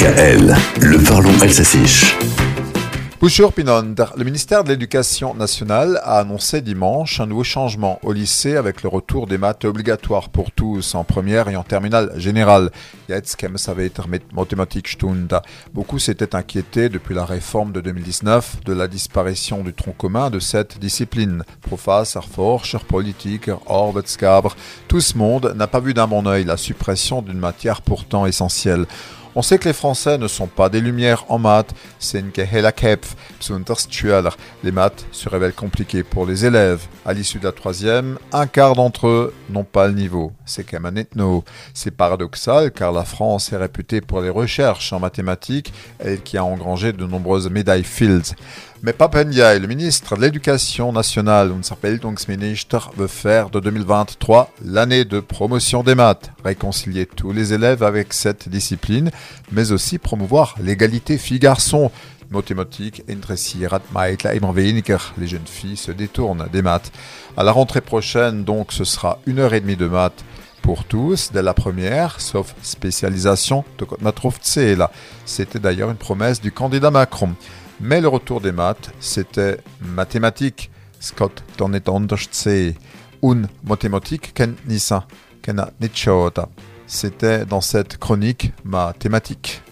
DKL, le parlons Elsassiche. Bonjour Pinonder. Le ministère de l'Éducation nationale a annoncé dimanche un nouveau changement au lycée avec le retour des maths obligatoires pour tous en première et en terminale générale. Beaucoup s'étaient inquiétés depuis la réforme de 2019 de la disparition du tronc commun de cette discipline. Professeur, Forscher, politique, Arbeitsgaber, tout ce monde n'a pas vu d'un bon oeil la suppression d'une matière pourtant essentielle. On sait que les Français ne sont pas des lumières en maths, c'est une Les maths se révèlent compliquées pour les élèves. À l'issue de la troisième, un quart d'entre eux n'ont pas le niveau. C'est Kemanetno. C'est paradoxal car la France est réputée pour les recherches en mathématiques, et qui a engrangé de nombreuses médailles Fields. Mais Papendiaï, le ministre de l'Éducation nationale, Minister, veut faire de 2023 l'année de promotion des maths, réconcilier tous les élèves avec cette discipline, mais aussi promouvoir l'égalité filles-garçons. Mathématiques. Les jeunes filles se détournent des maths. À la rentrée prochaine, donc, ce sera une heure et demie de maths pour tous dès la première, sauf spécialisation de là. C'était d'ailleurs une promesse du candidat Macron. Mais le retour des maths, c'était mathématiques. Scott. Un mathématique ken nisa, C'était dans cette chronique mathématique.